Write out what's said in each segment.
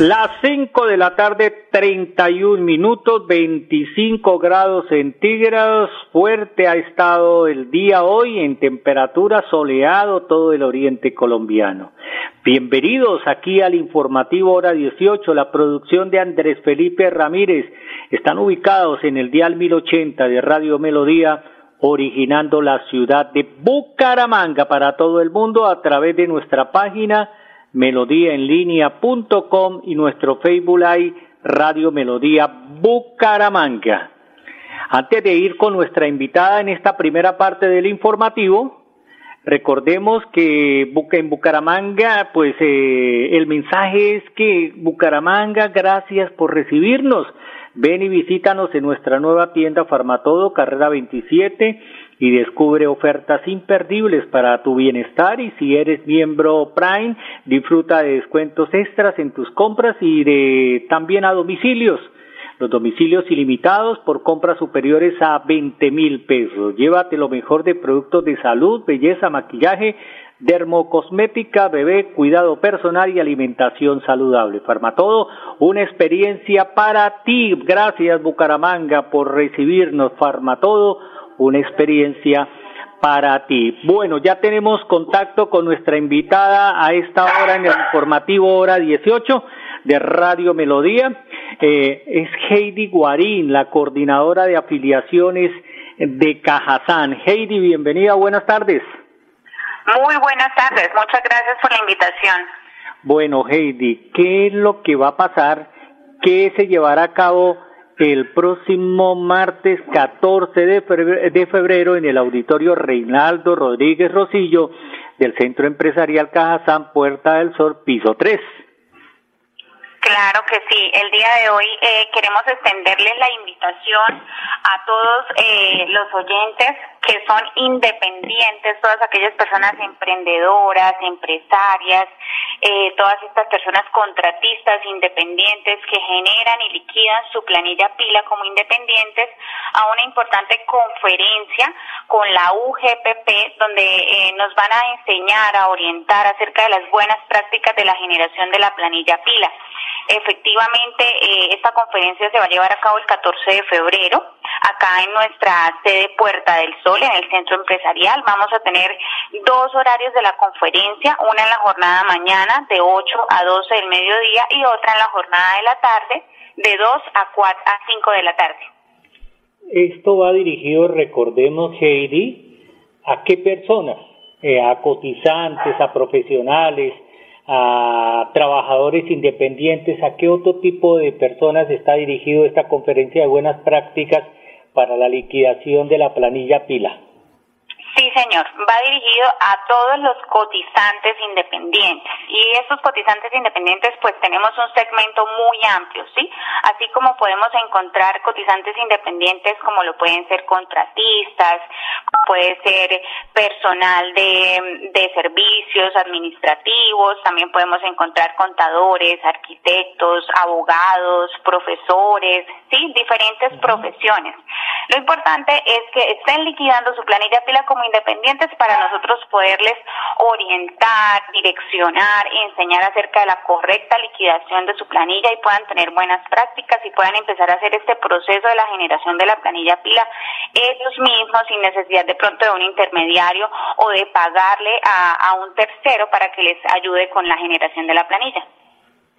Las 5 de la tarde, 31 minutos, 25 grados centígrados. Fuerte ha estado el día hoy en temperatura soleado todo el oriente colombiano. Bienvenidos aquí al informativo hora 18, la producción de Andrés Felipe Ramírez. Están ubicados en el dial 1080 de Radio Melodía, originando la ciudad de Bucaramanga para todo el mundo a través de nuestra página melodíaenlínea.com y nuestro Facebook Live Radio Melodía Bucaramanga. Antes de ir con nuestra invitada en esta primera parte del informativo, recordemos que en Bucaramanga, pues eh, el mensaje es que Bucaramanga, gracias por recibirnos. Ven y visítanos en nuestra nueva tienda Farmatodo, carrera 27 y descubre ofertas imperdibles para tu bienestar y si eres miembro Prime, disfruta de descuentos extras en tus compras y de también a domicilios. Los domicilios ilimitados por compras superiores a 20 mil pesos. Llévate lo mejor de productos de salud, belleza, maquillaje, dermocosmética, bebé, cuidado personal y alimentación saludable. Farmatodo, una experiencia para ti. Gracias Bucaramanga por recibirnos. Farmatodo, una experiencia para ti. Bueno, ya tenemos contacto con nuestra invitada a esta hora en el informativo hora 18 de Radio Melodía. Eh, es Heidi Guarín, la coordinadora de afiliaciones de Cajazán. Heidi, bienvenida, buenas tardes. Muy buenas tardes, muchas gracias por la invitación. Bueno, Heidi, ¿qué es lo que va a pasar? ¿Qué se llevará a cabo el próximo martes 14 de febrero, en el auditorio Reinaldo Rodríguez Rosillo del Centro Empresarial Cajazán Puerta del Sol, piso 3. Claro que sí. El día de hoy eh, queremos extenderles la invitación a todos eh, los oyentes que son independientes, todas aquellas personas emprendedoras, empresarias, eh, todas estas personas contratistas independientes que generan y liquidan su planilla pila como independientes a una importante conferencia con la UGPP donde eh, nos van a enseñar, a orientar acerca de las buenas prácticas de la generación de la planilla pila. Efectivamente, eh, esta conferencia se va a llevar a cabo el 14 de febrero, acá en nuestra sede Puerta del Sol, en el centro empresarial. Vamos a tener dos horarios de la conferencia, una en la jornada mañana de 8 a 12 del mediodía y otra en la jornada de la tarde de 2 a 4 a 5 de la tarde. Esto va dirigido, recordemos, Heidi, ¿a qué personas? Eh, a cotizantes, a profesionales, a trabajadores independientes, a qué otro tipo de personas está dirigido esta conferencia de buenas prácticas para la liquidación de la planilla pila. Sí, señor. Va dirigido a todos los cotizantes independientes. Y esos cotizantes independientes, pues tenemos un segmento muy amplio, ¿sí? Así como podemos encontrar cotizantes independientes como lo pueden ser contratistas, puede ser personal de, de servicios administrativos, también podemos encontrar contadores, arquitectos, abogados, profesores, ¿sí? Diferentes profesiones. Lo importante es que estén liquidando su planilla pila como independientes para nosotros poderles orientar, direccionar, enseñar acerca de la correcta liquidación de su planilla y puedan tener buenas prácticas y puedan empezar a hacer este proceso de la generación de la planilla pila ellos mismos sin necesidad de pronto de un intermediario o de pagarle a, a un tercero para que les ayude con la generación de la planilla.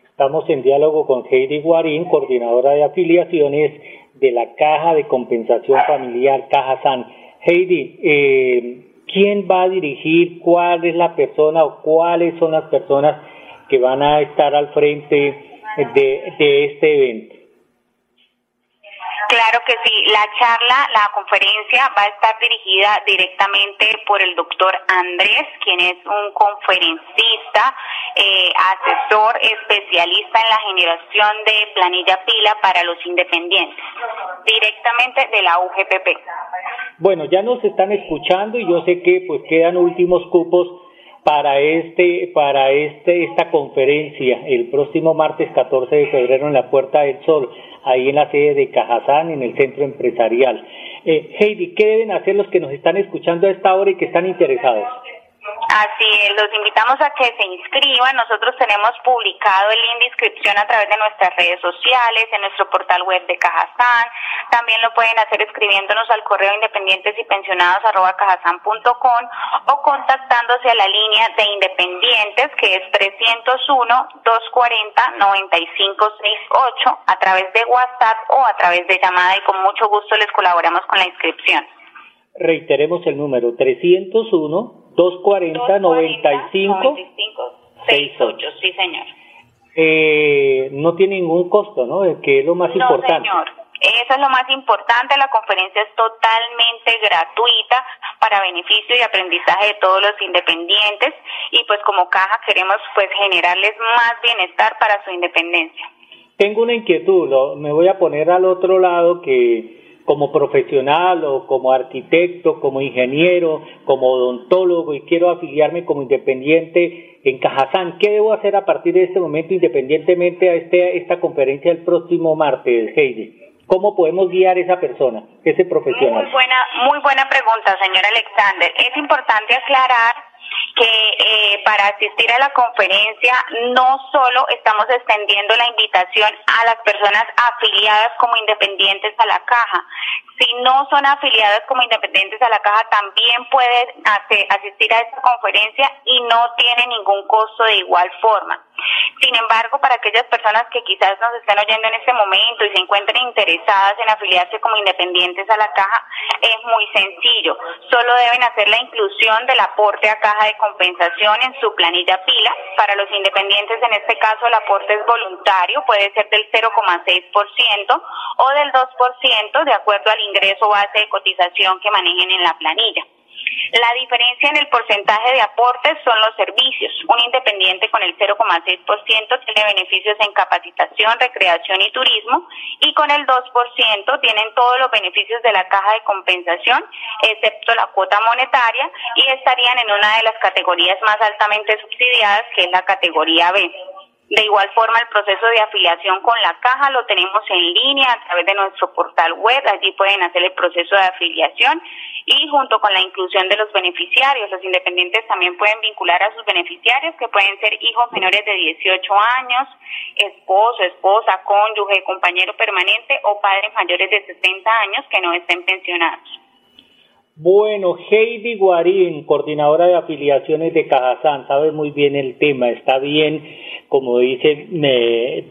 Estamos en diálogo con Heidi Guarín, coordinadora de afiliaciones de la Caja de Compensación Familiar Caja San. Heidi, eh, ¿quién va a dirigir? ¿Cuál es la persona o cuáles son las personas que van a estar al frente de, de este evento? Claro que sí. La charla, la conferencia va a estar dirigida directamente por el doctor Andrés, quien es un conferencista, eh, asesor, especialista en la generación de planilla pila para los independientes, directamente de la UGPP. Bueno, ya nos están escuchando y yo sé que pues quedan últimos cupos para este para este esta conferencia el próximo martes 14 de febrero en la Puerta del Sol ahí en la sede de Cajazán, en el centro empresarial. Eh, Heidi, ¿qué deben hacer los que nos están escuchando a esta hora y que están interesados? Así es, los invitamos a que se inscriban. Nosotros tenemos publicado el link de inscripción a través de nuestras redes sociales, en nuestro portal web de Cajazán. También lo pueden hacer escribiéndonos al correo independientes y pensionados arroba o contactándose a la línea de independientes que es 301-240-9568 a través de WhatsApp o a través de llamada y con mucho gusto les colaboramos con la inscripción. Reiteremos el número 301 240 95 68, sí señor. Eh, no tiene ningún costo, ¿no? Que es lo más no, importante. Señor. Eso es lo más importante, la conferencia es totalmente gratuita para beneficio y aprendizaje de todos los independientes y pues como caja queremos pues generarles más bienestar para su independencia. Tengo una inquietud, me voy a poner al otro lado que como profesional o como arquitecto, como ingeniero, como odontólogo y quiero afiliarme como independiente en Cajazán, ¿qué debo hacer a partir de este momento independientemente a este, esta conferencia el próximo martes, Heidi? ¿Cómo podemos guiar a esa persona, ese profesional? Muy buena, muy buena pregunta, señor Alexander. Es importante aclarar que eh, para asistir a la conferencia no solo estamos extendiendo la invitación a las personas afiliadas como independientes a la caja, si no son afiliadas como independientes a la caja también pueden asistir a esta conferencia y no tiene ningún costo de igual forma. Sin embargo, para aquellas personas que quizás nos estén oyendo en este momento y se encuentren interesadas en afiliarse como independientes a la caja, es muy sencillo. Solo deben hacer la inclusión del aporte a caja de compensación en su planilla pila. Para los independientes, en este caso, el aporte es voluntario, puede ser del 0,6% o del 2% de acuerdo al ingreso base de cotización que manejen en la planilla. La diferencia en el porcentaje de aportes son los servicios. Un independiente con el 0,6% tiene beneficios en capacitación, recreación y turismo y con el 2% tienen todos los beneficios de la caja de compensación, excepto la cuota monetaria y estarían en una de las categorías más altamente subsidiadas, que es la categoría B. De igual forma, el proceso de afiliación con la caja lo tenemos en línea a través de nuestro portal web. Allí pueden hacer el proceso de afiliación y junto con la inclusión de los beneficiarios, los independientes también pueden vincular a sus beneficiarios que pueden ser hijos menores de 18 años, esposo, esposa, cónyuge, compañero permanente o padres mayores de 60 años que no estén pensionados. Bueno, Heidi Guarín, coordinadora de afiliaciones de Cajazán, sabe muy bien el tema, está bien, como dice,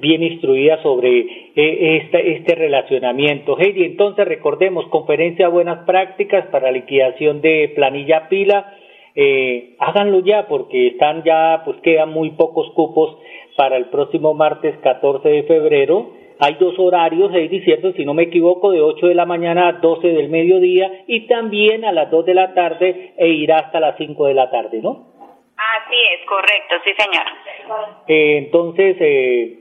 bien instruida sobre eh, este, este relacionamiento. Heidi, entonces recordemos, conferencia Buenas Prácticas para liquidación de planilla pila, eh, háganlo ya porque están ya, pues quedan muy pocos cupos para el próximo martes 14 de febrero hay dos horarios, Heidi, ¿cierto? Si no me equivoco, de 8 de la mañana a 12 del mediodía y también a las 2 de la tarde e irá hasta las 5 de la tarde, ¿no? Así es, correcto, sí, señor. Eh, entonces, eh,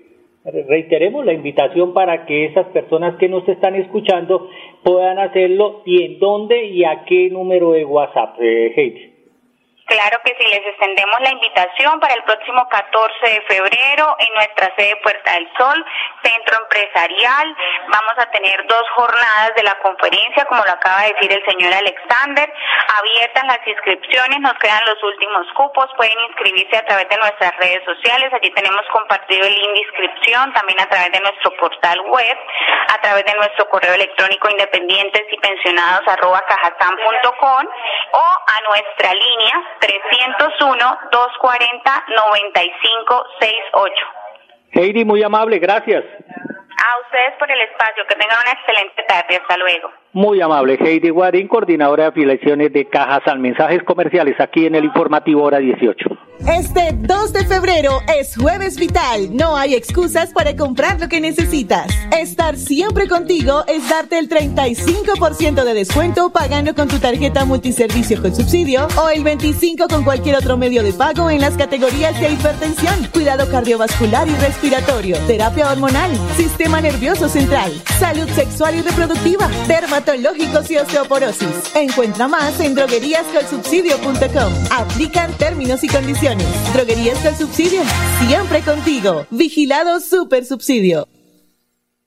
reiteremos la invitación para que esas personas que nos están escuchando puedan hacerlo y en dónde y a qué número de WhatsApp, eh, Heidi. Claro que sí, les extendemos la invitación para el próximo 14 de febrero en nuestra sede Puerta del Sol, Centro Empresarial. Vamos a tener dos jornadas de la conferencia, como lo acaba de decir el señor Alexander. Abiertas las inscripciones, nos quedan los últimos cupos. Pueden inscribirse a través de nuestras redes sociales. Allí tenemos compartido el link de inscripción, también a través de nuestro portal web, a través de nuestro correo electrónico independientes y pensionados arroba o a nuestra línea 301-240-9568. Heidi, muy amable, gracias. A ustedes por el espacio, que tengan una excelente tarde, hasta luego. Muy amable, Heidi Guarín, coordinadora de afiliaciones de Cajas al Mensajes Comerciales, aquí en el informativo hora 18. Este 2 de febrero es jueves vital. No hay excusas para comprar lo que necesitas. Estar siempre contigo es darte el 35% de descuento pagando con tu tarjeta multiservicio con subsidio o el 25% con cualquier otro medio de pago en las categorías de hipertensión, cuidado cardiovascular y respiratorio, terapia hormonal, sistema nervioso central, salud sexual y reproductiva, dermatológicos y osteoporosis. Encuentra más en drogueríascolsubsidio.com. Aplican términos y condiciones. Droguerías del Subsidio. Siempre contigo. Vigilado Super Subsidio.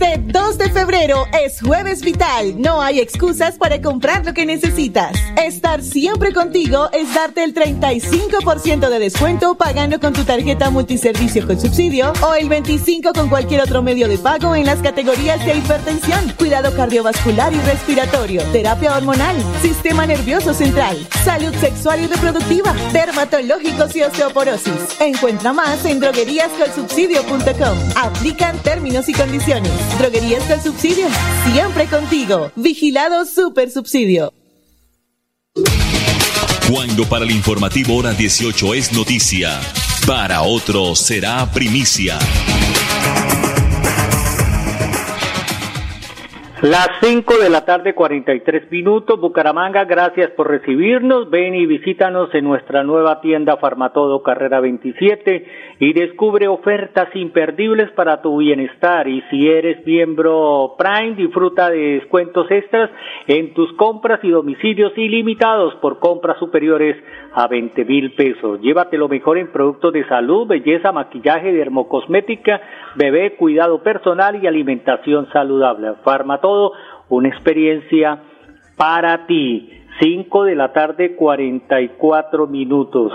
Este 2 de febrero es jueves vital. No hay excusas para comprar lo que necesitas. Estar siempre contigo es darte el 35% de descuento pagando con tu tarjeta multiservicio con subsidio o el 25% con cualquier otro medio de pago en las categorías de hipertensión, cuidado cardiovascular y respiratorio, terapia hormonal, sistema nervioso central, salud sexual y reproductiva, dermatológicos y osteoporosis. Encuentra más en drogueríascolsubsidio.com. Aplican términos y condiciones. Droguerías del Subsidio. Siempre contigo. Vigilado Super Subsidio. Cuando para el informativo hora 18 es noticia, para otros será primicia. Las 5 de la tarde, 43 minutos. Bucaramanga, gracias por recibirnos. Ven y visítanos en nuestra nueva tienda Farmatodo Carrera 27 y descubre ofertas imperdibles para tu bienestar. Y si eres miembro Prime, disfruta de descuentos extras en tus compras y domicilios ilimitados por compras superiores a 20 mil pesos. Llévate lo mejor en productos de salud, belleza, maquillaje, dermocosmética, bebé, cuidado personal y alimentación saludable. Farmatodo todo una experiencia para ti. 5 de la tarde 44 minutos.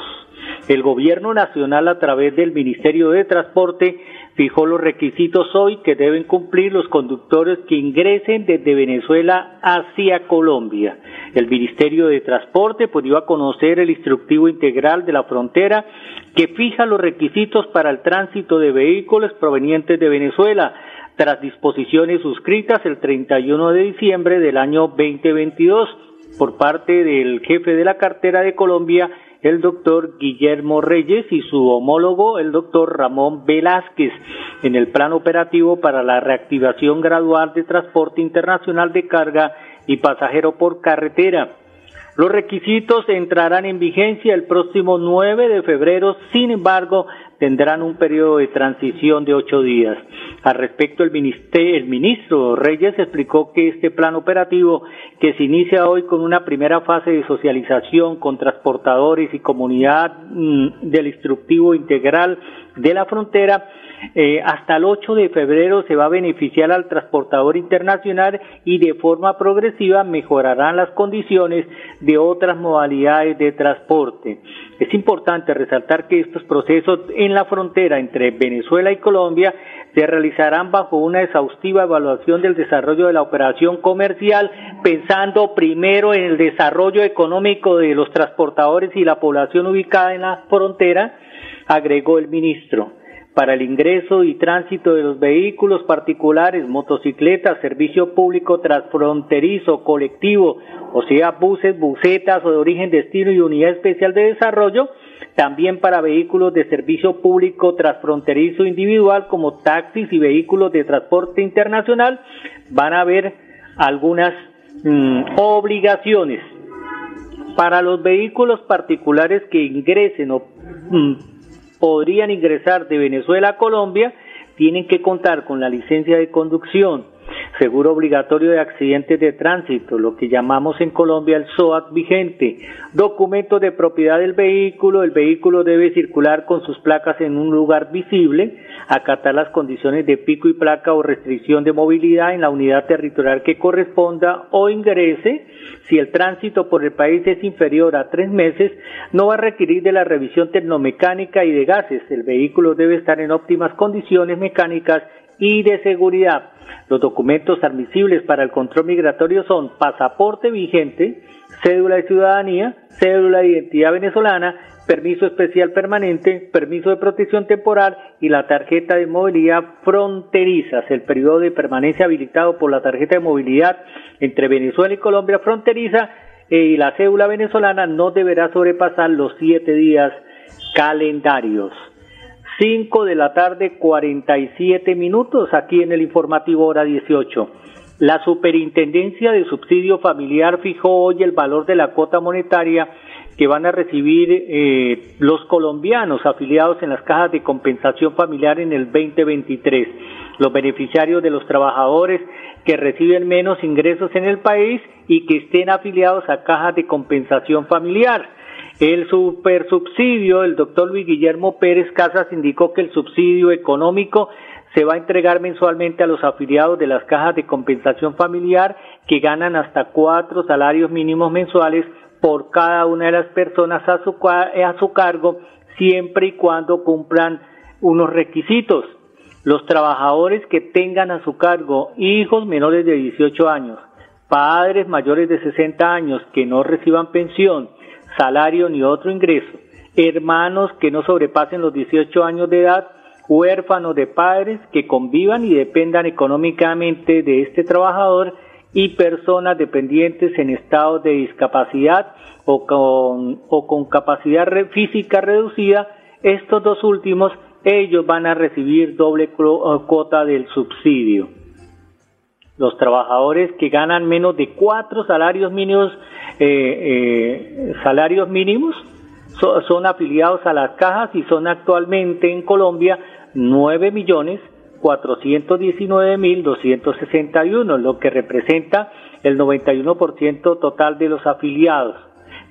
El gobierno nacional a través del Ministerio de Transporte fijó los requisitos hoy que deben cumplir los conductores que ingresen desde Venezuela hacia Colombia. El Ministerio de Transporte pues dio a conocer el instructivo integral de la frontera que fija los requisitos para el tránsito de vehículos provenientes de Venezuela tras disposiciones suscritas el 31 de diciembre del año 2022 por parte del jefe de la cartera de Colombia, el doctor Guillermo Reyes y su homólogo, el doctor Ramón Velázquez, en el plan operativo para la reactivación gradual de transporte internacional de carga y pasajero por carretera. Los requisitos entrarán en vigencia el próximo 9 de febrero, sin embargo, tendrán un periodo de transición de ocho días. Al respecto, el, el ministro Reyes explicó que este plan operativo, que se inicia hoy con una primera fase de socialización con transportadores y comunidad mm, del instructivo integral de la frontera, eh, hasta el 8 de febrero se va a beneficiar al transportador internacional y de forma progresiva mejorarán las condiciones de otras modalidades de transporte. Es importante resaltar que estos procesos en la frontera entre Venezuela y Colombia se realizarán bajo una exhaustiva evaluación del desarrollo de la operación comercial, pensando primero en el desarrollo económico de los transportadores y la población ubicada en la frontera, agregó el ministro para el ingreso y tránsito de los vehículos particulares, motocicletas, servicio público transfronterizo, colectivo, o sea, buses, busetas o de origen, destino y unidad especial de desarrollo, también para vehículos de servicio público transfronterizo individual como taxis y vehículos de transporte internacional, van a haber algunas mm, obligaciones. Para los vehículos particulares que ingresen o mm, podrían ingresar de Venezuela a Colombia tienen que contar con la licencia de conducción, seguro obligatorio de accidentes de tránsito, lo que llamamos en Colombia el SOAT vigente, documento de propiedad del vehículo, el vehículo debe circular con sus placas en un lugar visible, acatar las condiciones de pico y placa o restricción de movilidad en la unidad territorial que corresponda o ingrese, si el tránsito por el país es inferior a tres meses, no va a requerir de la revisión tecnomecánica y de gases. El vehículo debe estar en óptimas condiciones mecánicas y de seguridad. Los documentos admisibles para el control migratorio son pasaporte vigente, cédula de ciudadanía, cédula de identidad venezolana, permiso especial permanente, permiso de protección temporal y la tarjeta de movilidad fronterizas. El periodo de permanencia habilitado por la tarjeta de movilidad entre Venezuela y Colombia fronteriza eh, y la cédula venezolana no deberá sobrepasar los siete días calendarios. 5 de la tarde, 47 minutos, aquí en el informativo hora 18. La Superintendencia de Subsidio Familiar fijó hoy el valor de la cuota monetaria que van a recibir eh, los colombianos afiliados en las cajas de compensación familiar en el 2023. Los beneficiarios de los trabajadores que reciben menos ingresos en el país y que estén afiliados a cajas de compensación familiar. El supersubsidio, el doctor Luis Guillermo Pérez Casas indicó que el subsidio económico se va a entregar mensualmente a los afiliados de las cajas de compensación familiar que ganan hasta cuatro salarios mínimos mensuales por cada una de las personas a su, a su cargo, siempre y cuando cumplan unos requisitos. Los trabajadores que tengan a su cargo hijos menores de 18 años, padres mayores de 60 años que no reciban pensión, salario ni otro ingreso, hermanos que no sobrepasen los 18 años de edad, huérfanos de padres que convivan y dependan económicamente de este trabajador y personas dependientes en estado de discapacidad o con, o con capacidad física reducida, estos dos últimos, ellos van a recibir doble cuota del subsidio. Los trabajadores que ganan menos de cuatro salarios mínimos eh, eh, salarios mínimos son afiliados a las cajas y son actualmente en Colombia 9 millones 419 mil 261, lo que representa el 91% total de los afiliados.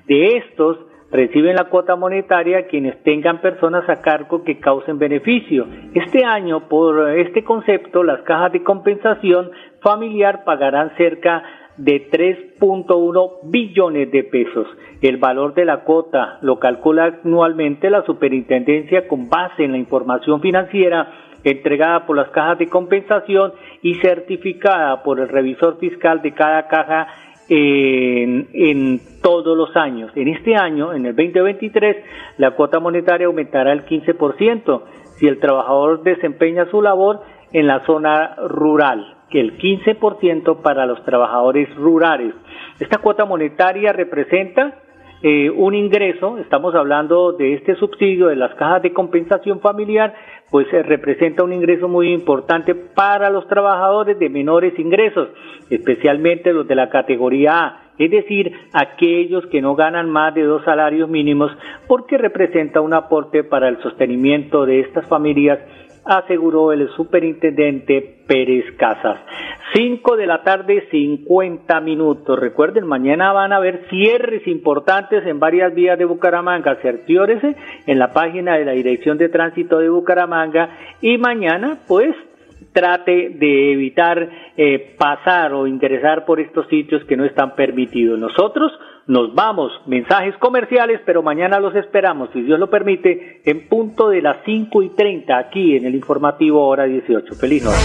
De estos, reciben la cuota monetaria quienes tengan personas a cargo que causen beneficio. Este año, por este concepto, las cajas de compensación familiar pagarán cerca de 3.1 billones de pesos. El valor de la cuota lo calcula anualmente la superintendencia con base en la información financiera entregada por las cajas de compensación y certificada por el revisor fiscal de cada caja en, en, todos los años. En este año, en el 2023, la cuota monetaria aumentará el 15% si el trabajador desempeña su labor en la zona rural el 15% para los trabajadores rurales. Esta cuota monetaria representa eh, un ingreso, estamos hablando de este subsidio de las cajas de compensación familiar, pues eh, representa un ingreso muy importante para los trabajadores de menores ingresos, especialmente los de la categoría A, es decir, aquellos que no ganan más de dos salarios mínimos, porque representa un aporte para el sostenimiento de estas familias aseguró el superintendente Pérez Casas. 5 de la tarde, 50 minutos. Recuerden, mañana van a haber cierres importantes en varias vías de Bucaramanga. Cerciórese en la página de la Dirección de Tránsito de Bucaramanga y mañana, pues, trate de evitar eh, pasar o ingresar por estos sitios que no están permitidos. Nosotros nos vamos. Mensajes comerciales, pero mañana los esperamos, si Dios lo permite, en punto de las 5 y 30 aquí en el informativo hora 18. Feliz noche.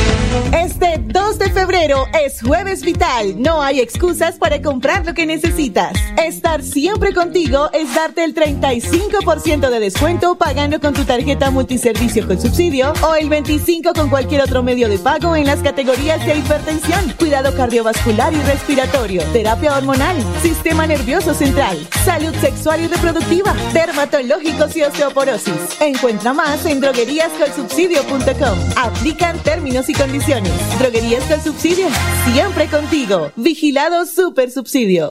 Este 2 de febrero es jueves vital. No hay excusas para comprar lo que necesitas. Estar siempre contigo es darte el 35% de descuento pagando con tu tarjeta multiservicio con subsidio o el 25 con cualquier otro medio de pago en las categorías de hipertensión, cuidado cardiovascular y respiratorio, terapia hormonal, sistema nervioso central, salud sexual y reproductiva, dermatológicos y osteoporosis. Encuentra más en drogueríascolsubsidio.com. Aplican términos y condiciones. Droguerías con subsidio, siempre contigo. Vigilado Super Subsidio.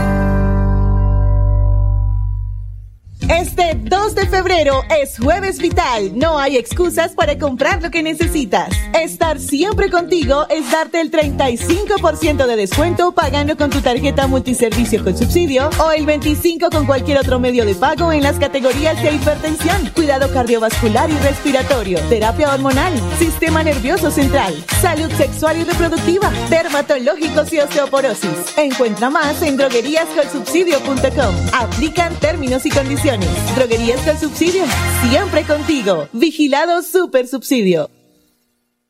Este 2 de febrero es jueves vital. No hay excusas para comprar lo que necesitas. Estar siempre contigo es darte el 35% de descuento pagando con tu tarjeta multiservicio con subsidio o el 25 con cualquier otro medio de pago en las categorías de hipertensión, cuidado cardiovascular y respiratorio, terapia hormonal, sistema nervioso central, salud sexual y reproductiva, dermatológicos y osteoporosis. Encuentra más en drogueríascolsubsidio.com. Aplican términos y condiciones. Droguerías del Subsidio, siempre contigo. Vigilado Super Subsidio.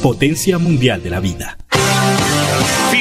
potencia mundial de la vida.